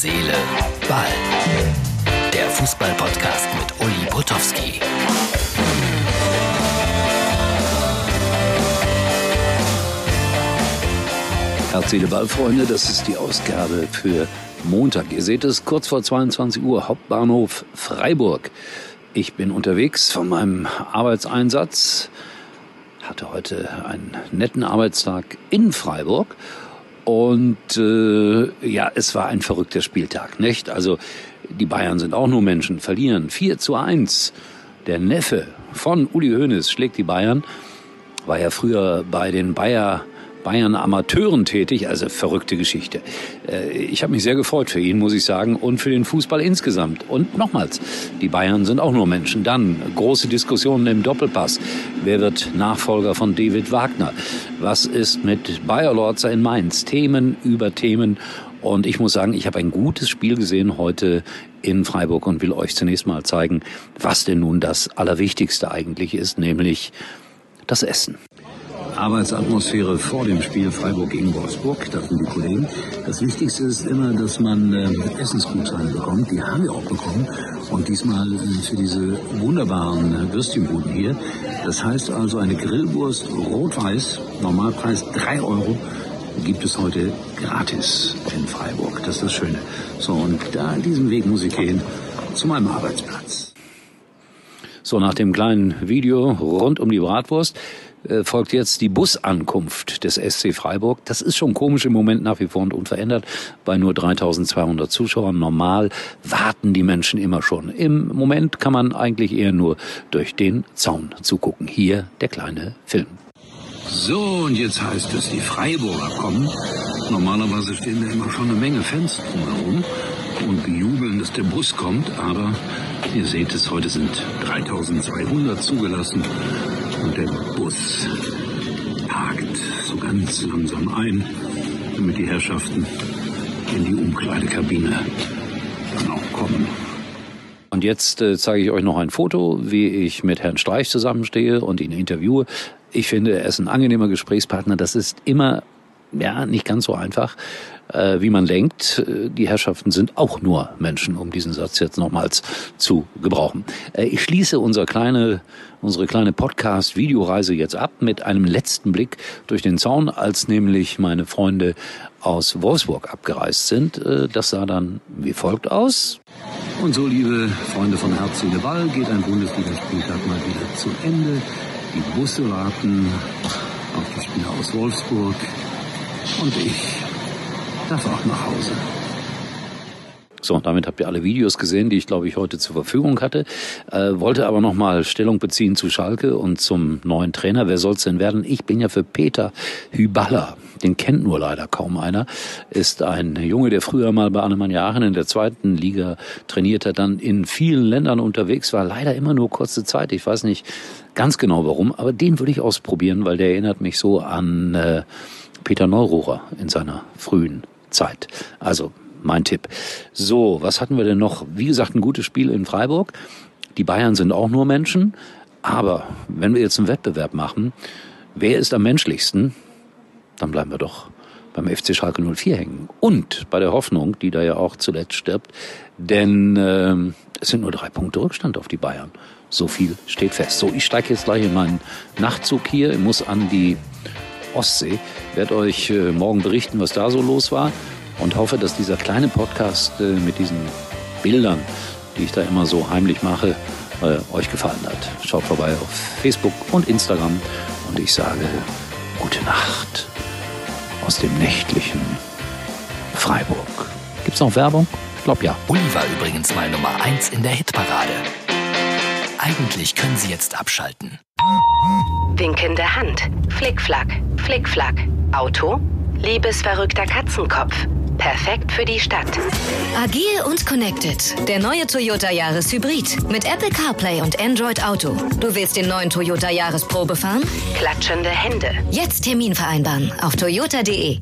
Seele, Ball. Der Fußball-Podcast mit Uli Potowski. Herz, Seele, Ball, Freunde, das ist die Ausgabe für Montag. Ihr seht es kurz vor 22 Uhr, Hauptbahnhof Freiburg. Ich bin unterwegs von meinem Arbeitseinsatz, hatte heute einen netten Arbeitstag in Freiburg und äh, ja, es war ein verrückter Spieltag, nicht? Also die Bayern sind auch nur Menschen, verlieren 4 zu 1. Der Neffe von Uli Hoeneß schlägt die Bayern, war ja früher bei den Bayer Bayern Amateuren tätig, also verrückte Geschichte. Äh, ich habe mich sehr gefreut für ihn, muss ich sagen, und für den Fußball insgesamt. Und nochmals, die Bayern sind auch nur Menschen. Dann große Diskussionen im Doppelpass. Wer wird Nachfolger von David Wagner? Was ist mit Bayer Lorzer in Mainz? Themen über Themen. Und ich muss sagen, ich habe ein gutes Spiel gesehen heute in Freiburg und will euch zunächst mal zeigen, was denn nun das Allerwichtigste eigentlich ist, nämlich das Essen. Arbeitsatmosphäre vor dem Spiel Freiburg gegen Wolfsburg, das sind die Kollegen. Das Wichtigste ist immer, dass man äh, Essensgutscheine bekommt. Die haben wir auch bekommen. Und diesmal äh, für diese wunderbaren äh, Würstchenbuden hier. Das heißt also eine Grillwurst rot-weiß, Normalpreis drei Euro, gibt es heute gratis in Freiburg. Das ist das Schöne. So, und da diesen Weg muss ich gehen zu meinem Arbeitsplatz. So, nach dem kleinen Video rund um die Bratwurst äh, folgt jetzt die Busankunft des SC Freiburg. Das ist schon komisch im Moment nach wie vor und unverändert. Bei nur 3200 Zuschauern normal warten die Menschen immer schon. Im Moment kann man eigentlich eher nur durch den Zaun zugucken. Hier der kleine Film. So, und jetzt heißt es, die Freiburger kommen. Normalerweise stehen da immer schon eine Menge Fans drumherum und bejubeln, dass der Bus kommt. Aber ihr seht es, heute sind 3200 zugelassen und der Bus parkt so ganz langsam ein, damit die Herrschaften in die Umkleidekabine dann auch kommen. Und jetzt äh, zeige ich euch noch ein Foto, wie ich mit Herrn Streich zusammenstehe und ihn interviewe. Ich finde, er ist ein angenehmer Gesprächspartner. Das ist immer ja, nicht ganz so einfach, äh, wie man denkt. Die Herrschaften sind auch nur Menschen, um diesen Satz jetzt nochmals zu gebrauchen. Äh, ich schließe unsere kleine, unsere kleine Podcast-Videoreise jetzt ab mit einem letzten Blick durch den Zaun, als nämlich meine Freunde aus Wolfsburg abgereist sind. Äh, das sah dann wie folgt aus. Und so, liebe Freunde von Herz, Seele, Ball, geht ein Bundesligaspieltag mal wieder zu Ende. Die Busse warten auf die Spieler aus Wolfsburg. Und ich darf auch nach Hause. So, damit habt ihr alle Videos gesehen, die ich glaube ich heute zur Verfügung hatte. Äh, wollte aber nochmal Stellung beziehen zu Schalke und zum neuen Trainer. Wer soll's denn werden? Ich bin ja für Peter Hyballa. Den kennt nur leider kaum einer. Ist ein Junge, der früher mal bei Annemann Aachen in der zweiten Liga trainiert hat, dann in vielen Ländern unterwegs war. Leider immer nur kurze Zeit. Ich weiß nicht ganz genau warum, aber den würde ich ausprobieren, weil der erinnert mich so an äh, Peter Neururer in seiner frühen Zeit. Also mein Tipp. So, was hatten wir denn noch? Wie gesagt, ein gutes Spiel in Freiburg. Die Bayern sind auch nur Menschen. Aber wenn wir jetzt einen Wettbewerb machen, wer ist am menschlichsten? Dann bleiben wir doch beim FC Schalke 04 hängen. Und bei der Hoffnung, die da ja auch zuletzt stirbt. Denn äh, es sind nur drei Punkte Rückstand auf die Bayern. So viel steht fest. So, ich steige jetzt gleich in meinen Nachtzug hier. Ich muss an die Ostsee. Werde euch äh, morgen berichten, was da so los war und hoffe, dass dieser kleine Podcast äh, mit diesen Bildern, die ich da immer so heimlich mache, äh, euch gefallen hat. Schaut vorbei auf Facebook und Instagram und ich sage gute Nacht aus dem nächtlichen Freiburg. Gibt's noch Werbung? Ich glaube ja. Uli war übrigens mal Nummer 1 in der Hitparade. Eigentlich können Sie jetzt abschalten. Winkende Hand. Flickflack. Flickflack. Auto. Liebesverrückter Katzenkopf. Perfekt für die Stadt. Agil und connected. Der neue Toyota Yaris Hybrid. Mit Apple CarPlay und Android Auto. Du willst den neuen Toyota Yaris Probe fahren? Klatschende Hände. Jetzt Termin vereinbaren auf toyota.de.